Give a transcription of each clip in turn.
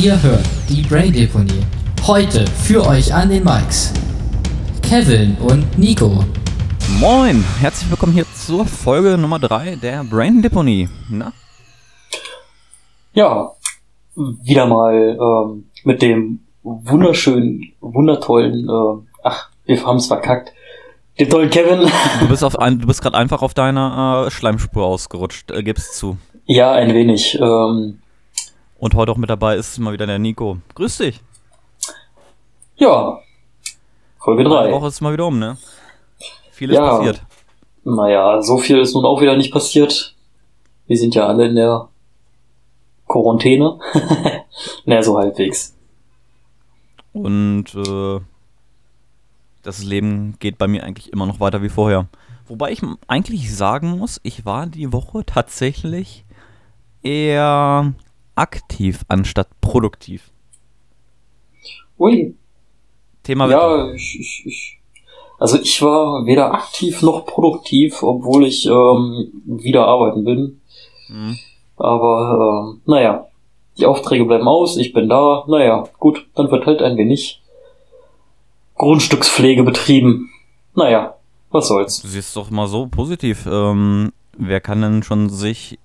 Ihr hört die Brain Deponie. Heute für euch an den Mics. Kevin und Nico. Moin, herzlich willkommen hier zur Folge Nummer 3 der Brain Deponie. Na? Ja, wieder mal ähm, mit dem wunderschönen, wundertollen, äh, ach, wir haben es verkackt, den tollen Kevin. Du bist, auf ein, du bist gerade einfach auf deiner äh, Schleimspur ausgerutscht, äh, gib's zu. Ja, ein wenig. Ähm, Und heute auch mit dabei ist mal wieder der Nico. Grüß dich. ja, Folge Die 3. Woche ist mal wieder um, ne? Vieles Ja. passiert. Naja, so viel ist nun auch wieder nicht passiert. Wir sind ja alle in der Quarantäne. naja, so halbwegs. Und äh, das Leben geht bei mir eigentlich immer noch weiter wie vorher. Wobei ich eigentlich sagen muss, ich war die Woche tatsächlich eher aktiv anstatt produktiv. Ui, Thema ja, ich, ich, ich, also ich war weder aktiv noch produktiv, obwohl ich ähm, wieder arbeiten bin. Hm. Aber ähm, naja, die Aufträge bleiben aus, ich bin da, naja, gut, dann wird halt ein wenig Grundstückspflege betrieben. Naja, was soll's. Du siehst doch mal so positiv. Ähm, wer kann denn schon sich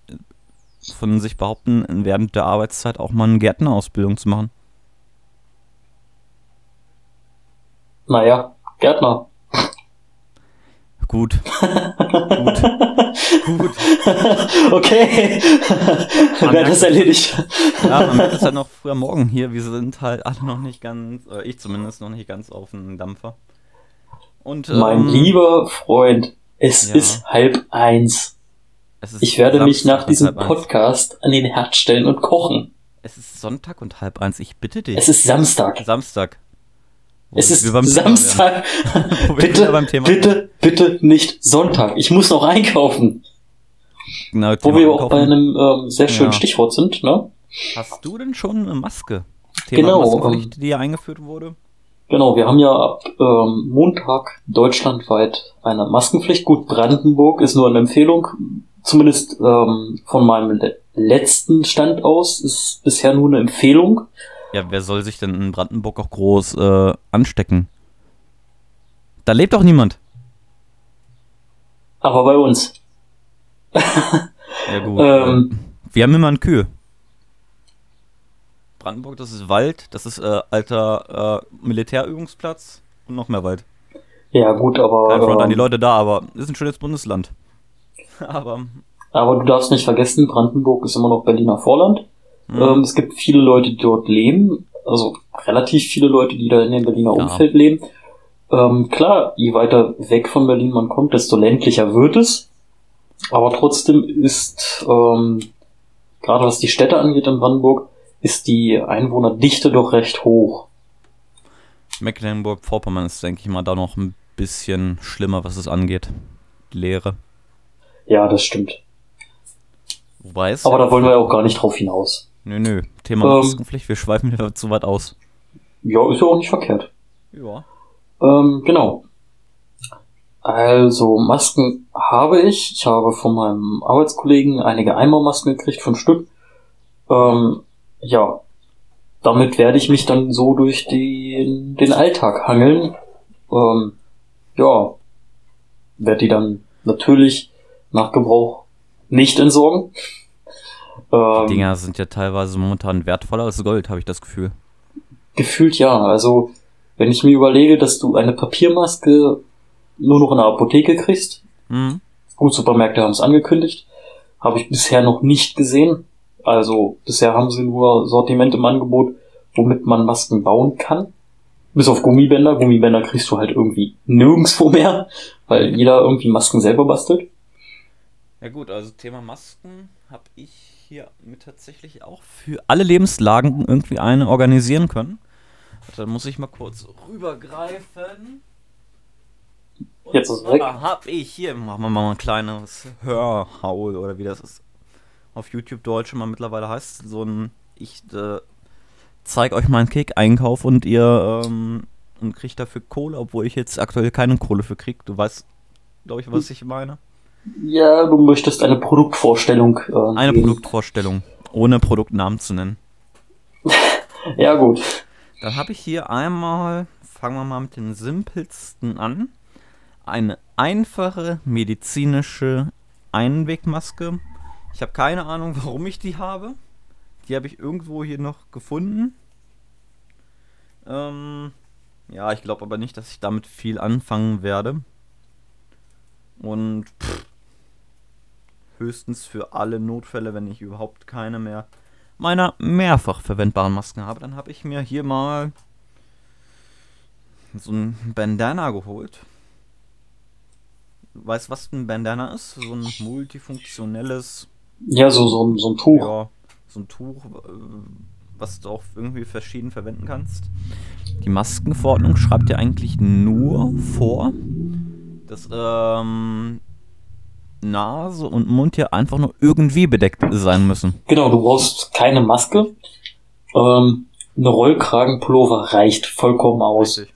von sich behaupten, während der Arbeitszeit auch mal eine Gärtnerausbildung zu machen? Naja, Gärtner. Gut. Gut. Gut. okay, wer hat das erledigt? Ja, man merkt es halt noch früher morgen hier. Wir sind halt alle noch nicht ganz, äh, ich zumindest noch nicht ganz auf dem Dampfer. Und mein ähm, lieber Freund, es ja. ist halb eins. Ich werde mich Samstag nach und diesem. Podcast an den Herd stellen und kochen. Es ist Sonntag und halb eins. Ich bitte dich. Es ist Samstag. Samstag. Wo Es ist. Samstag. Bitte, bitte, bitte nicht Sonntag. Ich muss noch einkaufen. Genau, Wo wir auch bei einem ähm, sehr schönen Ja. Stichwort sind, ne? Hast du denn schon eine Maske? Thema Genau, Maskenpflicht, die ja eingeführt wurde. Genau, wir haben ja ab ähm, Montag deutschlandweit eine Maskenpflicht. Gut, Brandenburg ist nur eine Empfehlung. Zumindest ähm, von meinem le letzten Stand aus ist bisher nur eine Empfehlung. Ja, wer soll sich denn in Brandenburg auch groß äh, anstecken? Da lebt doch niemand. Aber bei uns. Ja gut. Ähm, Wir haben immer eine Kühe. Brandenburg, das ist Wald, das ist äh, alter äh, Militärübungsplatz und noch mehr Wald. ja, gut, aber, Kein Front an die ähm, Leute da, aber ist ein schönes Bundesland. aber aber du darfst nicht vergessen, Brandenburg ist immer noch Berliner Vorland. hm, Ähm, es gibt viele Leute, die dort leben, also relativ viele Leute, die da in dem Berliner Ja. Umfeld leben. Ähm, klar, je weiter weg von Berlin man kommt, desto ländlicher wird es. Aber trotzdem ist, ähm, gerade was die Städte angeht in Brandenburg, ist die Einwohnerdichte doch recht hoch. Mecklenburg-Vorpommern ist, denke ich mal, da noch ein bisschen schlimmer, was es angeht. Die Lehre. Ja, das stimmt. Wobei es. Aber da wollen wir ja auch gar nicht drauf hinaus. Nö, nö. Thema Ähm. Maskenpflicht, wir schweifen wieder zu weit aus. Ja, ist ja auch nicht verkehrt. Ja. Ähm, genau. Also Masken habe ich. Ich habe von meinem Arbeitskollegen einige Eimermasken gekriegt, fünf Stück. Ähm, ja, damit werde ich mich dann so durch den, den Alltag hangeln. Ähm, ja, werde die dann natürlich nach Gebrauch nicht entsorgen. Ähm, Die Dinger sind ja teilweise momentan wertvoller als Gold, habe ich das Gefühl. Gefühlt ja. Also, wenn ich mir überlege, dass du eine Papiermaske nur noch in der Apotheke kriegst, Hm. gut, Supermärkte haben es angekündigt, habe ich bisher noch nicht gesehen. Also, bisher haben sie nur Sortiment im Angebot, womit man Masken bauen kann. Bis auf Gummibänder. Gummibänder kriegst du halt irgendwie nirgendswo mehr, weil jeder irgendwie Masken selber bastelt. Ja gut, also Thema Masken habe ich hier mir tatsächlich auch für alle Lebenslagen irgendwie eine organisieren können. Dann muss ich mal kurz rübergreifen. Und Jetzt ist es weg. zwar hab ich hier, machen wir mal ein kleines Hörhaul oder wie das ist. Auf YouTube Deutsch immer mittlerweile heißt so ein, ich äh, zeig euch meinen Cake-Einkauf und ihr ähm, und kriegt dafür Kohle, obwohl ich jetzt aktuell keine Kohle für krieg. Du weißt, glaube ich, was ich meine. Ja, du möchtest eine Produktvorstellung. Äh, Eine geben. Produktvorstellung, ohne Produktnamen zu nennen. Ja, gut. Dann habe ich hier einmal, fangen wir mal mit dem simpelsten an, eine einfache medizinische Einwegmaske. Ich habe keine Ahnung, warum ich die habe. Die habe ich irgendwo hier noch gefunden. Ähm, ja, ich glaube aber nicht, dass ich damit viel anfangen werde. Und pff, höchstens für alle Notfälle, wenn ich überhaupt keine mehr meiner mehrfach verwendbaren Masken habe, dann habe ich mir hier mal so ein Bandana geholt. Weißt du, was ein Bandana ist? So ein multifunktionelles, Ja, so, so, ein- so ein Tuch. ja, so ein Tuch, was du auch irgendwie verschieden verwenden kannst. Die Maskenverordnung schreibt ja eigentlich nur vor, dass ähm, Nase und Mund ja einfach nur irgendwie bedeckt sein müssen. Genau, du brauchst keine Maske. Ähm, eine Rollkragenpullover reicht vollkommen aus. Richtig.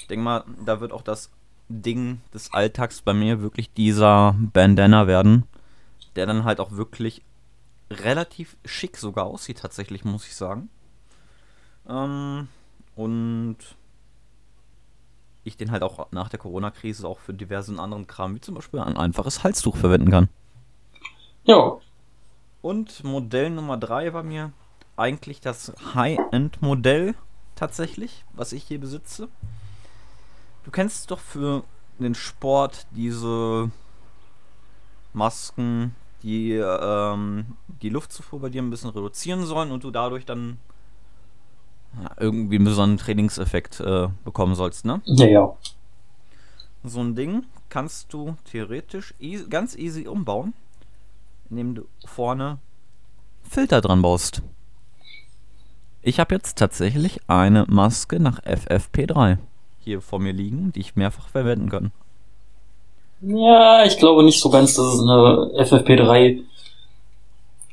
Ich denke mal, da wird auch das Ding des Alltags bei mir wirklich dieser Bandana werden, der dann halt auch wirklich relativ schick sogar aussieht, tatsächlich, muss ich sagen. Ähm, und ich den halt auch nach der Corona-Krise auch für diversen anderen Kram, wie zum Beispiel ein einfaches Halstuch verwenden kann. Ja, Und Modell Nummer 3 war mir eigentlich das High-End-Modell tatsächlich, was ich hier besitze. Du kennst doch für den Sport diese Masken, die ähm, die Luftzufuhr bei dir ein bisschen reduzieren sollen und du dadurch dann irgendwie so einen Trainingseffekt äh, bekommen sollst, ne? ja, ja. So ein Ding kannst du theoretisch easy, ganz easy umbauen, indem du vorne Filter dran baust. Ich habe jetzt tatsächlich eine Maske nach FFP3 hier vor mir liegen, die ich mehrfach verwenden kann. Ja, ich glaube nicht so ganz, dass es eine FFP3,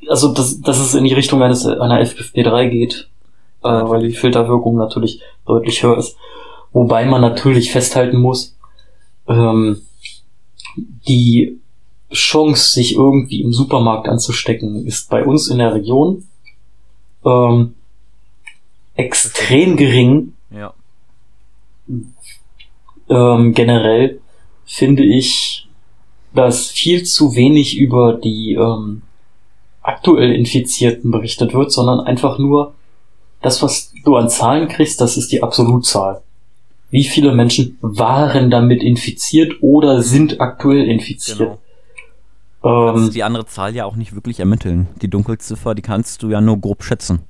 also dass, dass es in die Richtung eines einer FFP3 geht, äh, weil die Filterwirkung natürlich deutlich höher ist. Wobei man natürlich festhalten muss, ähm, die Chance, sich irgendwie im Supermarkt anzustecken, ist bei uns in der Region ähm, extrem gering. Ja, ähm, generell finde ich, dass viel zu wenig über die ähm, aktuell Infizierten berichtet wird, sondern einfach nur das, was du an Zahlen kriegst, das ist die Absolutzahl. Wie viele Menschen waren damit infiziert oder sind aktuell infiziert? genau. Du kannst Ähm, die andere Zahl ja auch nicht wirklich ermitteln. Die Dunkelziffer, die kannst du ja nur grob schätzen.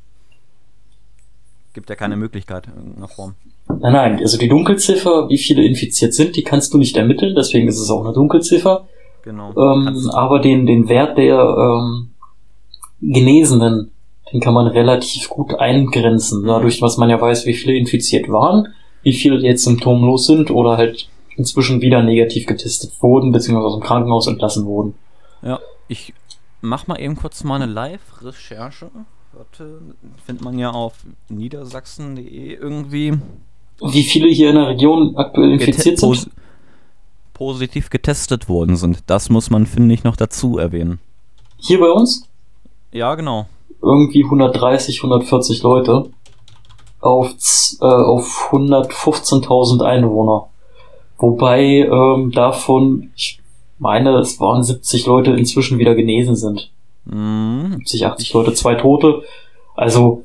Gibt ja keine Möglichkeit in irgendeiner Form. nein, nein, also die Dunkelziffer, wie viele infiziert sind, die kannst du nicht ermitteln, deswegen ist es auch eine Dunkelziffer. Genau. Ähm, aber den, den Wert der ähm, Genesenen, den kann man relativ gut eingrenzen, dadurch, was man ja weiß, wie viele infiziert waren, wie viele jetzt symptomlos sind oder halt inzwischen wieder negativ getestet wurden, beziehungsweise aus dem Krankenhaus entlassen wurden. Ja, ich mach mal eben kurz mal eine Live-Recherche. Warte, findet man ja auf niedersachsen.de irgendwie. Wie viele hier in der Region aktuell infiziert sind? pos positiv getestet worden sind. Das muss man, finde ich, noch dazu erwähnen. Hier bei uns Ja, genau. Irgendwie 130, 140 Leute auf, äh, auf 115.000 Einwohner. Wobei ähm, davon, ich meine, es waren 70 Leute inzwischen wieder genesen sind. Mhm. 70, 80 Leute, zwei Tote. Also,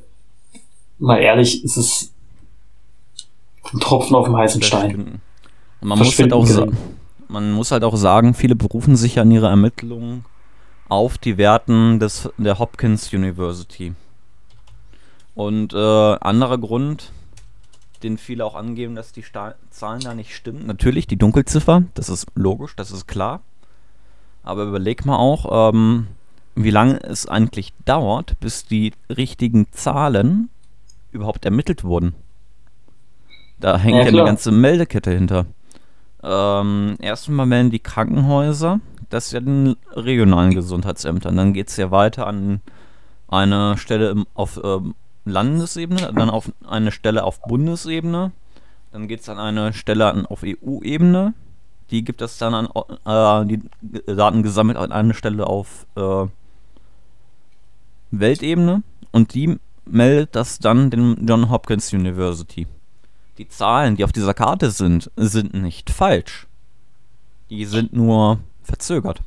mal ehrlich, es ist ein Tropfen auf dem heißen Stein. Man muss, halt auch man muss halt auch sagen, viele berufen sich ja in ihrer Ermittlung auf die Werten des, der Hopkins University. Und äh, anderer Grund, den viele auch angeben, dass die Sta Zahlen da nicht stimmen. Natürlich die Dunkelziffer, das ist logisch, das ist klar. Aber überleg mal auch, ähm, wie lange es eigentlich dauert, bis die richtigen Zahlen überhaupt ermittelt wurden. Da hängt Ja, ja, eine ganze Meldekette hinter. Ähm, erstmal melden die Krankenhäuser, das ist ja den regionalen Gesundheitsämtern. Dann geht es ja weiter an eine Stelle im, auf ähm, Landesebene, dann auf eine Stelle auf Bundesebene, dann geht es an eine Stelle an, auf EU-Ebene. Die gibt es dann an äh, die Daten gesammelt an eine Stelle auf äh, Weltebene und die meldet das dann dem John Hopkins University. Die Zahlen, die auf dieser Karte sind, sind nicht falsch. Die sind nur verzögert.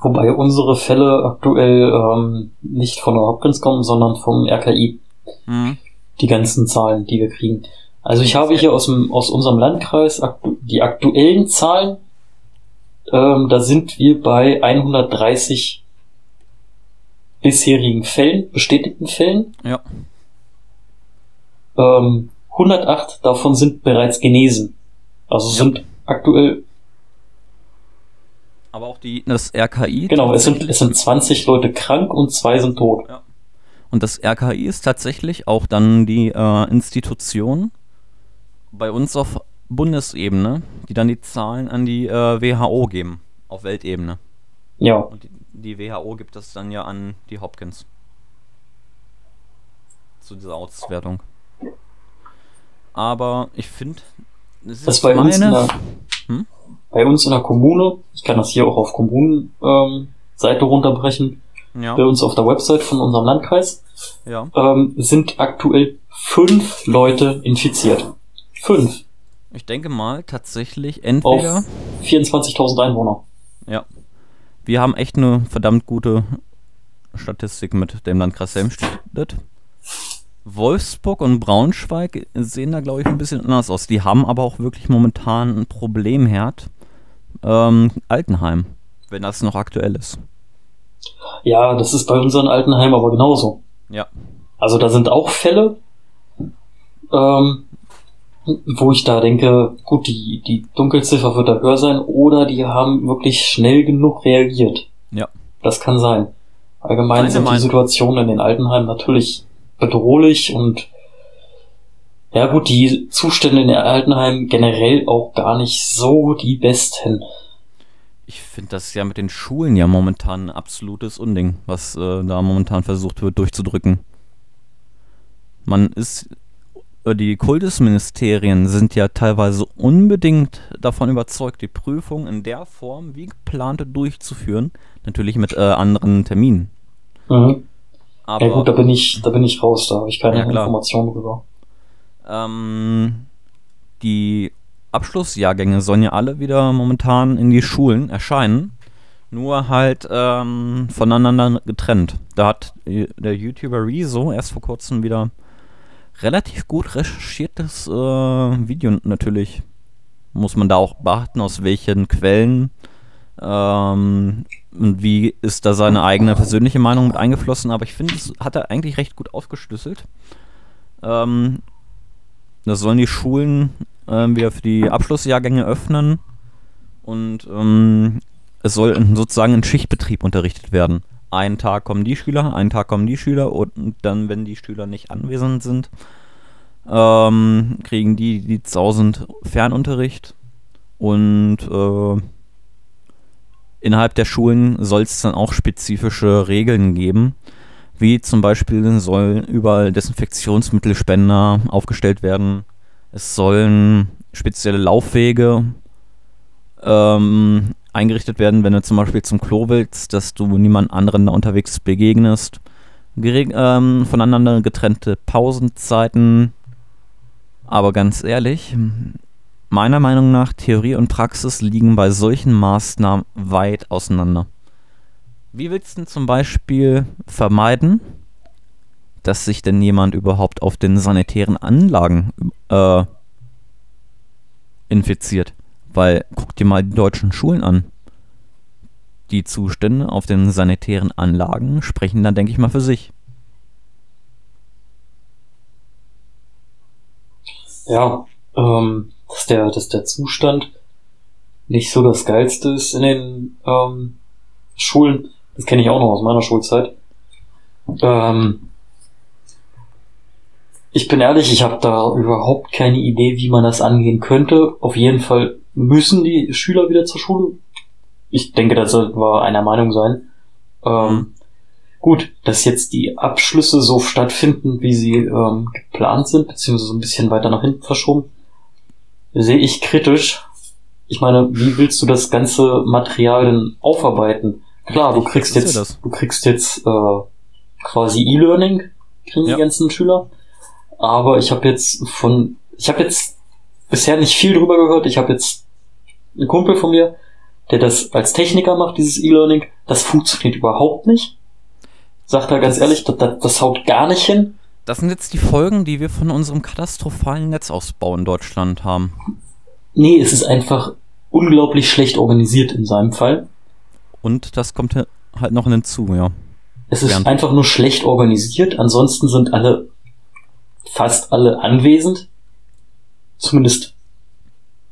Wobei unsere Fälle aktuell ähm, nicht von der Hopkins kommen, sondern vom RKI. Hm. Die ganzen Zahlen, die wir kriegen. Also ich habe hier aus, dem, aus unserem Landkreis aktu die aktuellen Zahlen. Ähm, da sind wir bei 130 bisherigen Fällen, bestätigten Fällen. Ja. Ähm, 108 davon sind bereits genesen. Also Ja. sind aktuell, Aber auch die, das RKI. genau, es sind, es sind 20 Leute krank und zwei sind tot. Und das RKI ist tatsächlich auch dann die äh, Institution bei uns auf Bundesebene, die dann die Zahlen an die äh, WHO geben, auf Weltebene. Ja, Und die, die WHO gibt das dann ja an die Hopkins. Zu dieser Auswertung. Aber ich finde, das das ist bei uns, in meine. der, Hm? Bei uns in der Kommune, ich kann das hier auch auf Kommunen ähm, Seite runterbrechen, Ja, bei uns auf der Website von unserem Landkreis, ja. ähm, sind aktuell fünf Leute infiziert. Fünf. Ich denke mal tatsächlich entweder. 24.000 Einwohner. Ja. Wir haben echt eine verdammt gute Statistik mit dem Landkreis Helmstedt. Wolfsburg und Braunschweig sehen da, glaube ich, ein bisschen anders aus. Die haben aber auch wirklich momentan ein Problemherd. Ähm, Altenheim, wenn das noch aktuell ist. Ja, das ist bei unseren Altenheim aber genauso. Ja. Also da sind auch Fälle, ähm, wo ich da denke, gut, die, die Dunkelziffer wird da höher sein oder die haben wirklich schnell genug reagiert. Ja. Das kann sein. Allgemein Meine sind die Situationen in den Altenheimen natürlich bedrohlich und ja gut, die Zustände in den Altenheimen generell auch gar nicht so die besten. Ich finde das ja mit den Schulen ja momentan ein absolutes Unding, was äh, da momentan versucht wird durchzudrücken. Man ist, äh, die Kultusministerien sind ja teilweise unbedingt davon überzeugt, die Prüfung in der Form wie geplant durchzuführen. Natürlich mit äh, anderen Terminen. Mhm. Aber ja gut, da bin ich, da bin ich raus, da habe ich keine Ja. Informationen drüber. Ähm, die Abschlussjahrgänge sollen ja alle wieder momentan in die Schulen erscheinen. Nur halt ähm, voneinander getrennt. Da hat äh, der YouTuber Rezo erst vor kurzem wieder relativ gut recherchiertes äh, Video natürlich. Muss man da auch beachten, aus welchen Quellen ähm, und wie ist da seine eigene persönliche Meinung mit eingeflossen. Aber ich finde, das hat er eigentlich recht gut aufgeschlüsselt. Ähm, das sollen die Schulen ähm, wieder für die Abschlussjahrgänge öffnen. Und ähm, es soll sozusagen in Schichtbetrieb unterrichtet werden. Einen Tag kommen die Schüler, einen Tag kommen die Schüler und dann, wenn die Schüler nicht anwesend sind, ähm, kriegen die, die zu Hause sind, Fernunterricht. Und äh, innerhalb der Schulen soll es dann auch spezifische Regeln geben, wie zum Beispiel sollen überall Desinfektionsmittelspender aufgestellt werden. Es sollen spezielle Laufwege ähm, eingerichtet werden, wenn du zum Beispiel zum Klo willst, dass du niemand anderen da unterwegs begegnest. Gereg ähm, voneinander getrennte Pausenzeiten. Aber ganz ehrlich, meiner Meinung nach, Theorie und Praxis liegen bei solchen Maßnahmen weit auseinander. Wie willst du denn zum Beispiel vermeiden, dass sich denn jemand überhaupt auf den sanitären Anlagen äh, infiziert? Weil guck dir mal die deutschen Schulen an. Die Zustände auf den sanitären Anlagen sprechen dann, denke ich mal, für sich. Ja, ähm, dass der, dass der Zustand nicht so das Geilste ist in den ähm, Schulen. Das kenne ich auch noch aus meiner Schulzeit. Ähm, ich bin ehrlich, ich habe da überhaupt keine Idee, wie man das angehen könnte. Auf jeden Fall müssen die Schüler wieder zur Schule. Ich denke, da sollten wir einer Meinung sein. Ähm, gut, dass jetzt die Abschlüsse so stattfinden, wie sie ähm, geplant sind, beziehungsweise so ein bisschen weiter nach hinten verschoben, sehe ich kritisch. Ich meine, wie willst du das ganze Material denn aufarbeiten? Klar, du kriegst das jetzt, ja das. du kriegst jetzt äh, quasi E-Learning kriegen Ja. die ganzen Schüler. Aber ich habe jetzt von, ich habe jetzt bisher nicht viel drüber gehört. Ich habe jetzt einen Kumpel von mir, der das als Techniker macht, dieses E-Learning. Das funktioniert überhaupt nicht. Sagt er ganz ehrlich, das, das, das haut gar nicht hin. Das sind jetzt die Folgen, die wir von unserem katastrophalen Netzausbau in Deutschland haben. Nee, es ist einfach unglaublich schlecht organisiert in seinem Fall. Und das kommt halt noch hinzu, ja. Es ist Bernd. einfach nur schlecht organisiert. Ansonsten sind alle, fast alle anwesend. Zumindest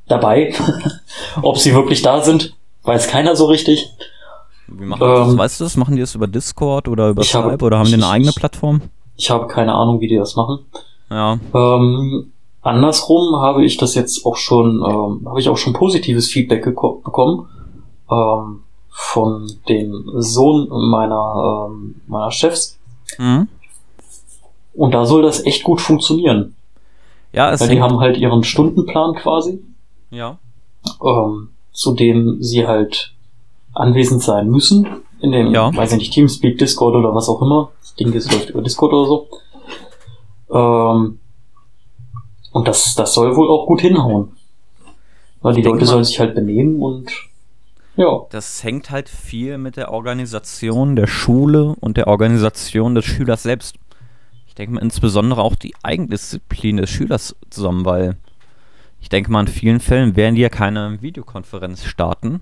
dabei. Ob sie wirklich da sind, weiß keiner so richtig. Wie machen die das? Ähm, Weißt du das? Machen die das über Discord oder über ich habe- Skype oder haben die eine eigene Plattform? Ich habe keine Ahnung, wie die das machen. Ja. Ähm, andersrum habe ich das jetzt auch schon, ähm, habe ich auch schon positives Feedback bekommen ähm, von dem Sohn meiner ähm, meiner Chefs. Mhm. Und da soll das echt gut funktionieren. Ja, es Weil die haben halt ihren Stundenplan quasi, ja. ähm, zu dem sie halt anwesend sein müssen. In dem, Ja. weiß ich nicht, Teamspeak, Discord oder was auch immer. Das Ding das läuft über Discord oder so. Ähm, und das, das soll wohl auch gut hinhauen. Weil die Ich Leute sollen sich halt benehmen und ja. Das hängt halt viel mit der Organisation der Schule und der Organisation des Schülers selbst. Ich denke mal insbesondere auch die Eigendisziplin des Schülers zusammen, weil ich denke mal in vielen Fällen werden die ja keine Videokonferenz starten.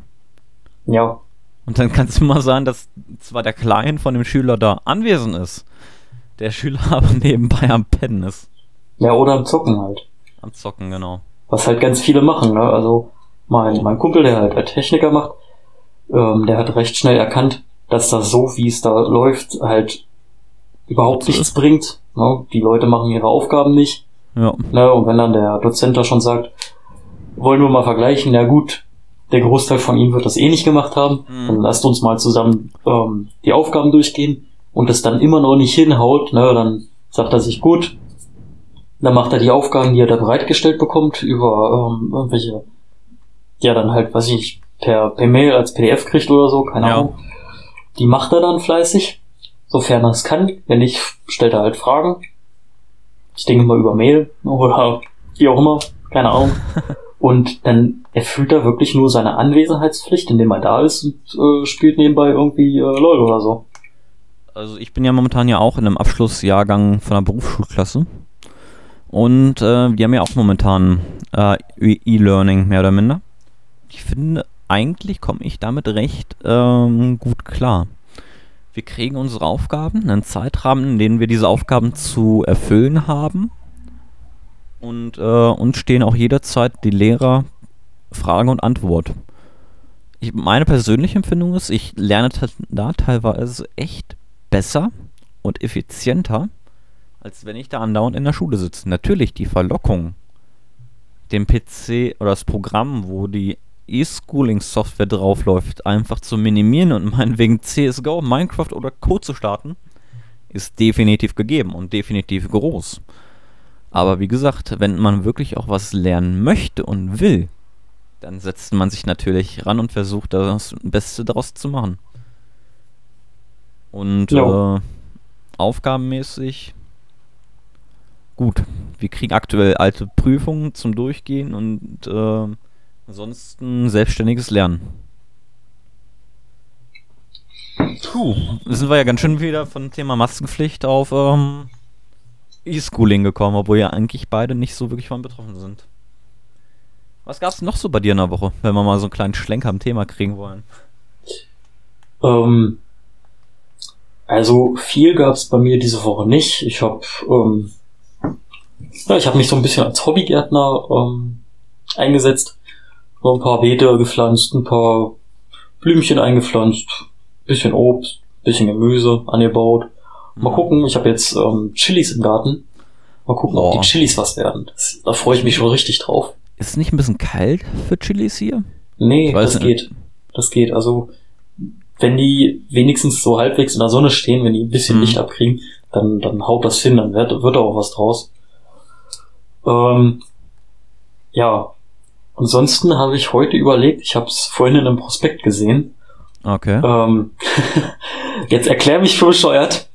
Ja. Und dann kann es immer sein, dass zwar der Client von dem Schüler da anwesend ist, der Schüler aber nebenbei am Pennen ist. Ja, oder am Zocken halt. Am Zocken, genau. Was halt ganz viele machen, ne? Also mein, mein Kumpel, der halt Techniker macht, ähm, der hat recht schnell erkannt, dass das so, wie es da läuft, halt überhaupt nichts ist. bringt. Ne? Die Leute machen ihre Aufgaben nicht. Ja. Ne? Und wenn dann der Dozent da schon sagt, wollen wir mal vergleichen, ja gut, der Großteil von ihnen wird das eh nicht gemacht haben, Mhm. dann lasst uns mal zusammen ähm, die Aufgaben durchgehen und es dann immer noch nicht hinhaut, ne? dann sagt er sich, gut, dann macht er die Aufgaben, die er da bereitgestellt bekommt, über ähm, irgendwelche, ja dann halt, weiß ich nicht, per, per Mail als PDF kriegt oder so, keine Ja. Ahnung. Die macht er dann fleißig, sofern er es kann. Wenn nicht, stellt er halt Fragen. Ich denke mal über Mail oder wie auch immer, keine Ahnung. Und dann erfüllt er wirklich nur seine Anwesenheitspflicht, indem er da ist und äh, spielt nebenbei irgendwie äh, LOL oder so. Also ich bin ja momentan ja auch in einem Abschlussjahrgang von einer Berufsschulklasse. Und äh, wir haben ja auch momentan äh, E-Learning mehr oder minder. Ich finde, eigentlich komme ich damit recht ähm, gut klar. Wir kriegen unsere Aufgaben, einen Zeitrahmen, in dem wir diese Aufgaben zu erfüllen haben. Und äh, uns stehen auch jederzeit die Lehrer Frage und Antwort. Ich, meine persönliche Empfindung ist, ich lerne da teilweise echt besser und effizienter, als wenn ich da andauernd in der Schule sitze. Natürlich die Verlockung, dem PC oder das Programm, wo die E-Schooling-Software draufläuft, einfach zu minimieren und meinetwegen CSGO, Minecraft oder Code zu starten, ist definitiv gegeben und definitiv groß. Aber wie gesagt, wenn man wirklich auch was lernen möchte und will, dann setzt man sich natürlich ran und versucht das Beste daraus zu machen. Und äh, aufgabenmäßig gut. Wir kriegen aktuell alte Prüfungen zum Durchgehen und äh, ansonsten selbstständiges Lernen. Puh, sind wir ja ganz schön wieder von Thema Maskenpflicht auf ähm, E-Schooling gekommen, obwohl ja eigentlich beide nicht so wirklich von betroffen sind. Was gab's noch so bei dir in der Woche, wenn wir mal so einen kleinen Schlenker am Thema kriegen wollen? Ähm, also viel gab es bei mir diese Woche nicht. Ich habe ähm, ja, ich habe mich so ein bisschen als Hobbygärtner ähm, eingesetzt. So ein paar Beete gepflanzt, ein paar Blümchen eingepflanzt, bisschen Obst, bisschen Gemüse angebaut. Mal Mhm. gucken, ich habe jetzt ähm, Chilis im Garten. Mal gucken, ob Boah. die Chilis was werden. Das, da freue ich mich schon richtig drauf. Ist es nicht ein bisschen kalt für Chilis hier? Nee, das nicht. geht. Das geht. Also, wenn die wenigstens so halbwegs in der Sonne stehen, wenn die ein bisschen Mhm. Licht abkriegen, dann, dann haut das hin, dann wird, wird da auch was draus. Ähm, ja. Ansonsten habe ich heute überlegt, ich habe es vorhin in einem Prospekt gesehen. Okay. Ähm, jetzt erklär mich für bescheuert.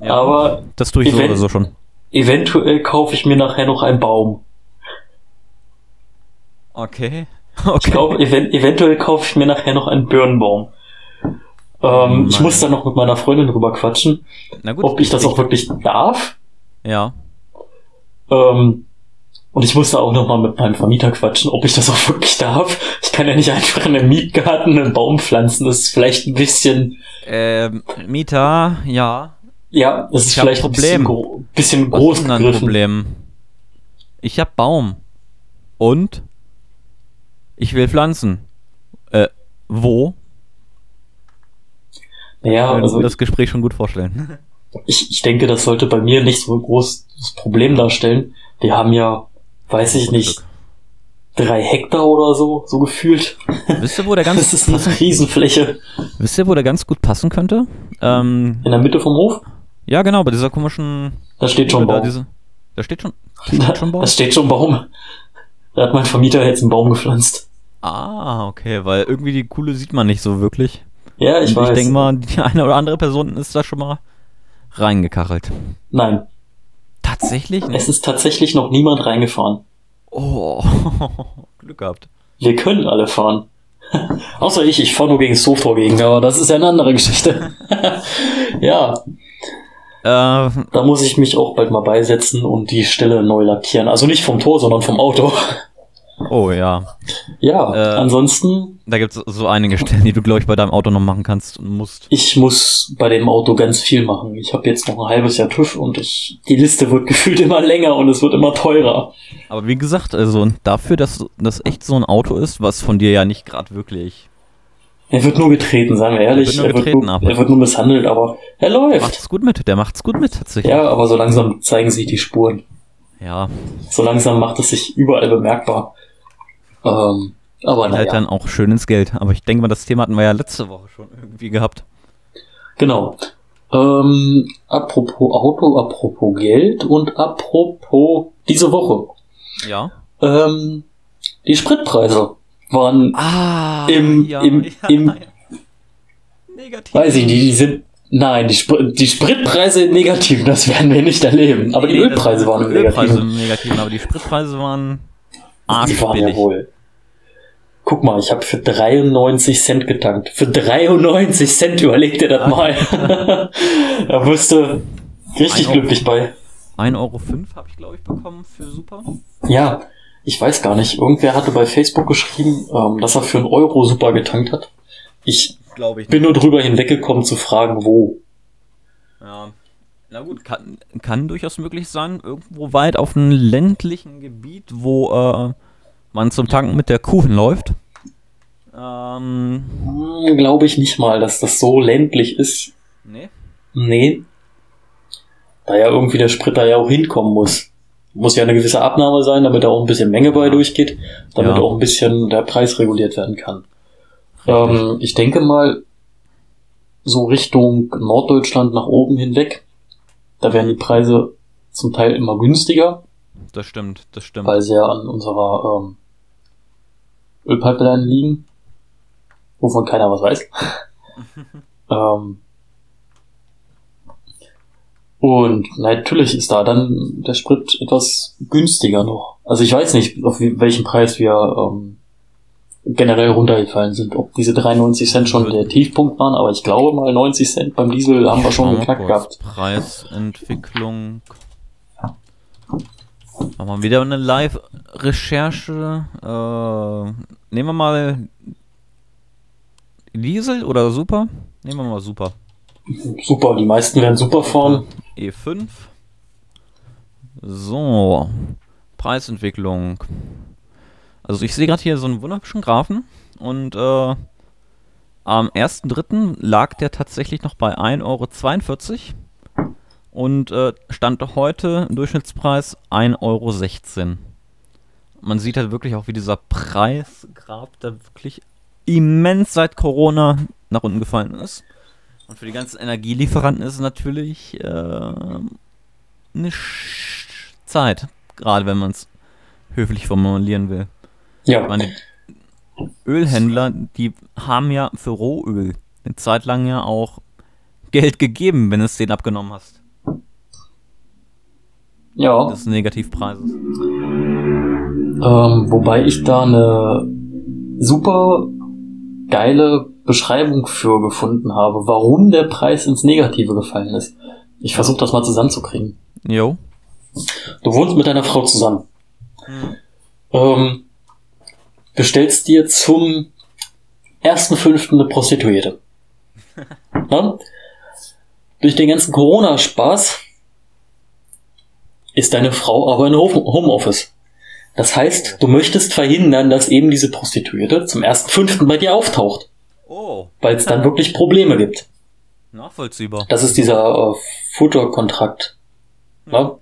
Ja, Aber Das tue ich so oder so schon. eventuell kaufe ich mir nachher noch einen Baum. Okay. Ich Okay. glaube, even eventuell kaufe ich mir nachher noch einen Birnbaum. Ähm, ich Nein. muss da noch mit meiner Freundin drüber quatschen, Na gut. ob ich das auch wirklich darf. Ja. Ähm, und ich muss da auch noch mal mit meinem Vermieter quatschen, ob ich das auch wirklich darf. Ich kann ja nicht einfach in einem Mietgarten einen Baum pflanzen. Das ist vielleicht ein bisschen, Ähm, Mieter, ja. ja, das ist Ich hab vielleicht ein bisschen, gro bisschen Was groß ist denn ein. Problem? Ich hab Baum. Und? Ich will pflanzen. Äh, wo? Ja, Kann also mir das Gespräch schon gut vorstellen. ich, ich denke, das sollte bei mir nicht so ein großes Problem darstellen. Wir haben ja, weiß ich nicht, drei Hektar oder so, so gefühlt. Wisst ihr, wo der ganz, Das ist eine Riesenfläche. wisst ihr, wo der ganz gut passen könnte? Ähm, In der Mitte vom Hof, ja, genau, bei dieser komischen. da steht schon da, Baum. diese, da steht schon. Da, steht schon Baum? da steht schon Baum. Da hat mein Vermieter jetzt einen Baum gepflanzt. Ah, okay, weil irgendwie die Kuhle sieht man nicht so wirklich. Ja, ich Und weiß. ich denke mal, die eine oder andere Person ist da schon mal reingekachelt. Nein, Tatsächlich? es ist tatsächlich noch niemand reingefahren. Oh, Glück gehabt. Wir können alle fahren. Außer ich, ich fahre nur gegen Hoftor gegen, aber das ist ja eine andere Geschichte. ja, Äh, da muss ich mich auch bald mal beisetzen und die Stelle neu lackieren. Also nicht vom Tor, sondern vom Auto. Oh ja. ja, Äh. ansonsten, Da gibt es so einige Stellen, die du, glaube ich, bei deinem Auto noch machen kannst und musst. ich muss bei dem Auto ganz viel machen. Ich habe jetzt noch ein halbes Jahr TÜV und ich, die Liste wird gefühlt immer länger und es wird immer teurer. Aber wie gesagt, also dafür, dass das echt so ein Auto ist, was von dir ja nicht gerade wirklich. Er wird nur getreten, sagen wir ehrlich. Er wird nur er, wird getreten, nur, aber- er wird nur misshandelt, aber er läuft. Macht's gut mit, der macht's gut mit tatsächlich. Ja, aber so langsam zeigen sich die Spuren. Ja, So langsam macht es sich überall bemerkbar. Ähm, aber halt naja, dann auch schön ins Geld. Aber ich denke mal, das Thema hatten wir ja letzte Woche schon irgendwie gehabt. genau. Ähm, apropos Auto, apropos Geld und apropos diese Woche. Ja. Ähm, die Spritpreise waren, Ah, Im- im- im- Negativ. weiß ich nicht, die sind, nein, die, Spr die Spritpreise im Negativen, das werden wir nicht erleben. Aber die Nee, das- Ölpreise waren im Ölpreise Negativen. im Negativen, aber die Spritpreise waren Die waren ja arschbillig. wohl. Guck mal, ich habe für 93 Cent getankt. Für 93 Cent überleg dir das mal. da wirst du richtig glücklich bei. 1,05 Euro habe ich, glaube ich, bekommen für Super. Ja, ich weiß gar nicht. Irgendwer hatte bei Facebook geschrieben, ähm, dass er für einen Euro super getankt hat. Ich Glaube ich bin nur drüber hinweggekommen zu fragen, wo. Ja. Na gut, kann, kann durchaus möglich sein. Irgendwo weit auf einem ländlichen Gebiet, wo äh, man zum Tanken mit der Kuh läuft. Ähm, Hm, Glaube ich nicht mal, dass das so ländlich ist. nee. Nee. Da ja irgendwie der Sprit da ja auch hinkommen muss. Muss ja eine gewisse Abnahme sein, damit da auch ein bisschen Menge bei durchgeht, damit Ja. auch ein bisschen der Preis reguliert werden kann. Ähm, ich denke mal, so Richtung Norddeutschland nach oben hinweg, da werden die Preise zum Teil immer günstiger, Das stimmt, das stimmt. weil sie ja an unserer ähm, Ölpipeline liegen, wovon keiner was weiß. ähm, und natürlich ist da dann der Sprit etwas günstiger noch. Also ich weiß nicht, auf welchen Preis wir ähm, generell runtergefallen sind. Ob diese 93 Cent schon der Tiefpunkt waren, aber ich glaube mal 90 Cent beim Diesel haben wir schon geknackt gehabt. Preisentwicklung. Machen wir wieder eine Live-Recherche. Äh, nehmen wir mal Diesel oder Super? Nehmen wir mal Super. Super, die meisten werden super fahren. E5. So. Preisentwicklung. Also ich sehe gerade hier so einen wunderschönen Graphen und äh, am 1.3. lag der tatsächlich noch bei 1,42 Euro und äh, stand heute im Durchschnittspreis 1,16 Euro. Man sieht halt wirklich auch, wie dieser Preisgrab da wirklich immens seit Corona nach unten gefallen ist. Und für die ganzen Energielieferanten ist es natürlich äh, eine Sch Zeit, gerade wenn man es höflich formulieren will. Ich Ja, meine, Ölhändler, die haben ja für Rohöl eine Zeit lang ja auch Geld gegeben, wenn es den abgenommen hast. Ja. des Negativpreises. Ähm, wobei ich da eine super geile Beschreibung für gefunden habe, warum der Preis ins Negative gefallen ist. Ich versuche das mal zusammenzukriegen. Jo. Du wohnst mit deiner Frau zusammen. Mhm. Ähm, bestellst dir zum ersten fünften eine Prostituierte. ja? Durch den ganzen Corona-Spaß ist deine Frau aber in Home- Homeoffice. Das heißt, du möchtest verhindern, dass eben diese Prostituierte zum ersten fünften bei dir auftaucht, Oh, weil es dann wirklich Probleme gibt. nachvollziehbar. Das ist dieser äh, Futterkontrakt. Ja?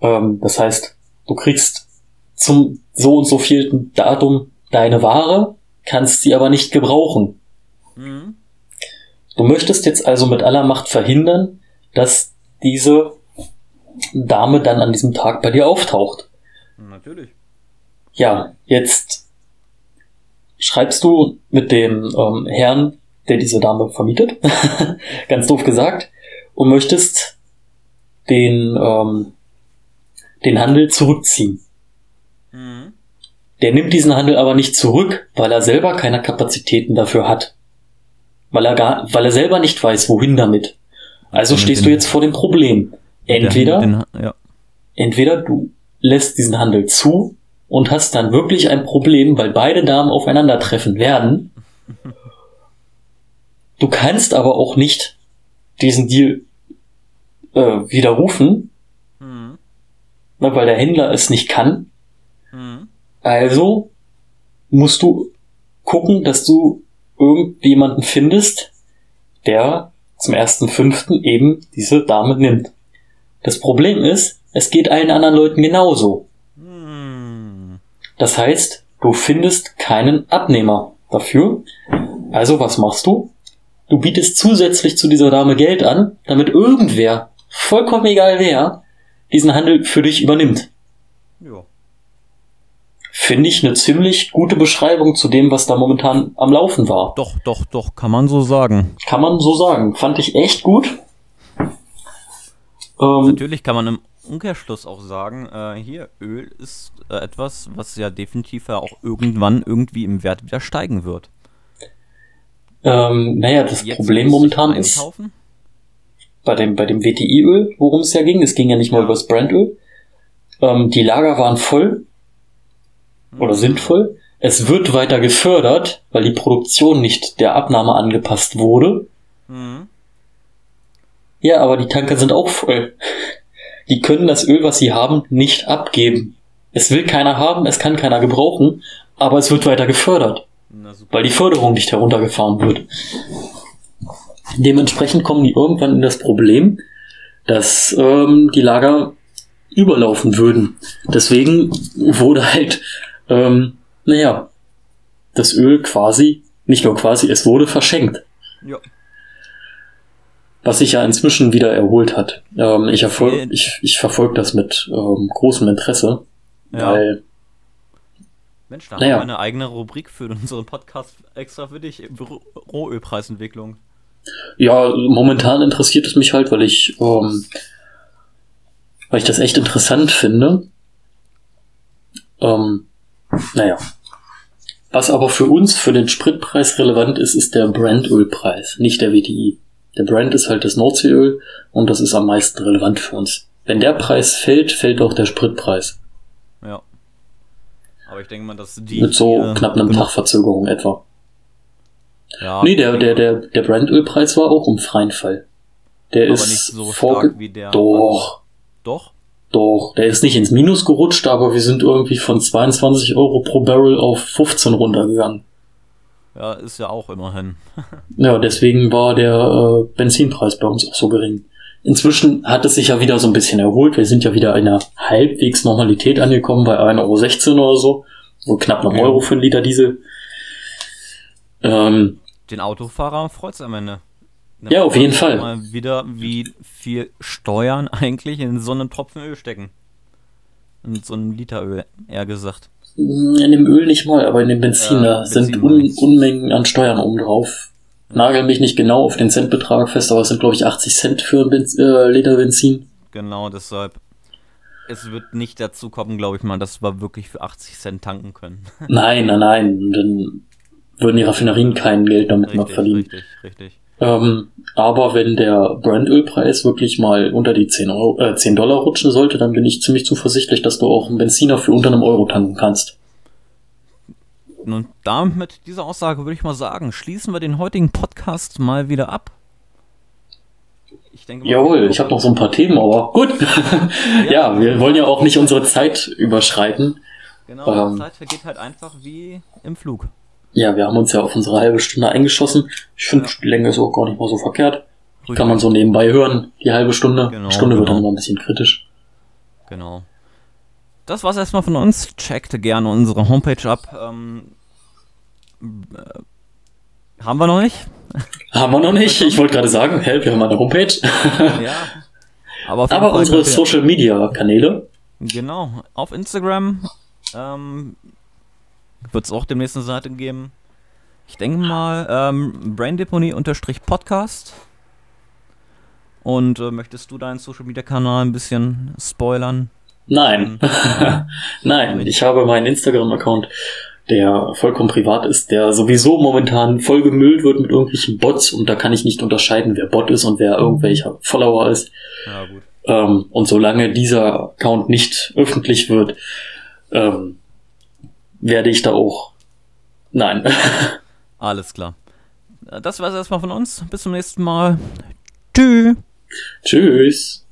Ähm, das heißt, du kriegst zum so und so vielten Datum deine Ware, kannst sie aber nicht gebrauchen. Mhm. Du möchtest jetzt also mit aller Macht verhindern, dass diese Dame dann an diesem Tag bei dir auftaucht. Natürlich. Ja, jetzt schreibst du mit dem ähm, Herrn, der diese Dame vermietet, ganz doof gesagt, und möchtest den, ähm, den Handel zurückziehen. Der nimmt diesen Handel aber nicht zurück, weil er selber keine Kapazitäten dafür hat. Weil er gar, weil er selber nicht weiß, wohin damit. Also Mit stehst den- du jetzt vor dem Problem. Entweder, Den, den, ja. entweder du lässt diesen Handel zu und hast dann wirklich ein Problem, weil beide Damen aufeinandertreffen werden. Du kannst aber auch nicht diesen Deal äh, widerrufen, Mhm. weil der Händler es nicht kann. Also musst du gucken, dass du irgendjemanden findest, der zum ersten Fünften eben diese Dame nimmt. Das Problem ist, es geht allen anderen Leuten genauso. Mhm. Das heißt, du findest keinen Abnehmer dafür. Also was machst du? Du bietest zusätzlich zu dieser Dame Geld an, damit irgendwer, vollkommen egal wer, diesen Handel für dich übernimmt. Ja. Finde ich eine ziemlich gute Beschreibung zu dem, was da momentan am Laufen war. Doch, doch, doch, kann man so sagen. Kann man so sagen. Fand ich echt gut. Ähm, Natürlich kann man im Umkehrschluss auch sagen, äh, hier, Öl ist äh, etwas, was ja definitiv ja auch irgendwann irgendwie im Wert wieder steigen wird. ähm, naja, das Jetzt Problem momentan ist bei dem, bei dem WTI-Öl, worum es ja ging, es ging ja nicht mal Ja. über das Brandöl. Ähm, die Lager waren voll oder sind voll. Es wird weiter gefördert, weil die Produktion nicht der Abnahme angepasst wurde. Mhm. Ja, aber die Tanker sind auch voll. Die können das Öl, was sie haben, nicht abgeben. Es will keiner haben, es kann keiner gebrauchen, aber es wird weiter gefördert, weil die Förderung nicht heruntergefahren wird. Dementsprechend kommen die irgendwann in das Problem, dass ähm, die Lager überlaufen würden. Deswegen wurde halt, ähm, naja, das Öl quasi, nicht nur quasi, es wurde verschenkt Ja. was sich ja inzwischen wieder erholt hat. Ähm, ich, erfolg, ich, ich verfolge das mit ähm, großem Interesse, Ja. weil Mensch, da Naja. haben wir eine eigene Rubrik für unseren Podcast extra für dich. Ro- Rohölpreisentwicklung. ja, momentan interessiert es mich halt, weil ich, ähm, weil ich das echt interessant finde. Ähm, naja. Was aber für uns, für den Spritpreis relevant ist, ist der Brandölpreis, nicht der WTI. Der Brand ist halt das Nordseeöl und das ist am meisten relevant für uns. Wenn der Preis fällt, fällt auch der Spritpreis. Ja. Aber ich denke mal, dass die. Mit so äh, knapp einem Tag Verzögerung etwa. Ja, Nee, der, der, der, der Brandölpreis war auch im freien Fall. Der aber ist nicht so stark wie der. Doch, Doch? Doch. Der ist nicht ins Minus gerutscht, aber wir sind irgendwie von 22 Euro pro Barrel auf 15 runtergegangen. Ja, ist ja auch immerhin. Ja, deswegen war der äh, Benzinpreis bei uns auch so gering. Inzwischen hat es sich ja wieder so ein bisschen erholt. Wir sind ja wieder in einer halbwegs Normalität angekommen bei 1,16 Euro oder so. So knapp einem Ja. Euro für einen Liter Diesel. Ähm, Den Autofahrer freut's am Ende. Ja, auf jeden Fall. Mal wieder, wie viel Steuern eigentlich in so einen Tropfen Öl stecken. In so einem Liter Öl, eher gesagt. In dem Öl nicht mal, aber in dem Benzin, Ja, da sind Un. Unmengen an Steuern oben drauf. Nagel mich nicht genau auf den Centbetrag fest, aber es sind, glaube ich, 80 Cent für ein Benz äh, Liter Benzin. Genau deshalb. es wird nicht dazu kommen, glaube ich mal, dass wir wirklich für 80 Cent tanken können. Nein, nein, nein. Dann würden die Raffinerien kein Geld damit noch verdienen. richtig, richtig. Ähm, aber wenn der Brandölpreis wirklich mal unter die 10, Euro, äh, 10 Dollar rutschen sollte, dann bin ich ziemlich zuversichtlich, dass du auch einen Benziner für unter einem Euro tanken kannst. Und damit mit dieser Aussage würde ich mal sagen, schließen wir den heutigen Podcast mal wieder ab. Ich denke mal, Jawohl, ich habe noch so ein paar Themen, aber gut. ja, ja, wir wollen ja auch nicht unsere Zeit überschreiten. Genau, ähm, die Zeit vergeht halt einfach wie im Flug. Ja, wir haben uns ja auf unsere halbe Stunde eingeschossen. Ich finde, ja. die Länge ist auch gar nicht mal so verkehrt. Richtig. Kann man so nebenbei hören, die halbe Stunde. Genau, Stunde genau. wird dann immer ein bisschen kritisch. Genau. Das war's erstmal von uns. Checkt gerne unsere Homepage ab. Ähm, äh, haben wir noch nicht? Haben wir noch nicht. Ich wollte gerade sagen, help, wir haben eine Homepage. ja. Aber, aber unsere Social Media Kanäle. Genau. Auf Instagram ähm, wird es auch demnächst eine Seite geben. Ich denke mal, ähm, Braindeponie-Podcast. Und äh, möchtest du deinen Social Media Kanal ein bisschen spoilern? Nein. Nein, ich habe meinen Instagram-Account der vollkommen privat ist, der sowieso momentan voll gemüllt wird mit irgendwelchen Bots und da kann ich nicht unterscheiden, wer Bot ist und wer irgendwelcher Follower ist. Ja, gut. Ähm, und solange dieser Account nicht öffentlich wird, ähm, werde ich da auch. Nein. Alles klar. Das war's erstmal von uns. Bis zum nächsten Mal. Tschüss. Tschüss.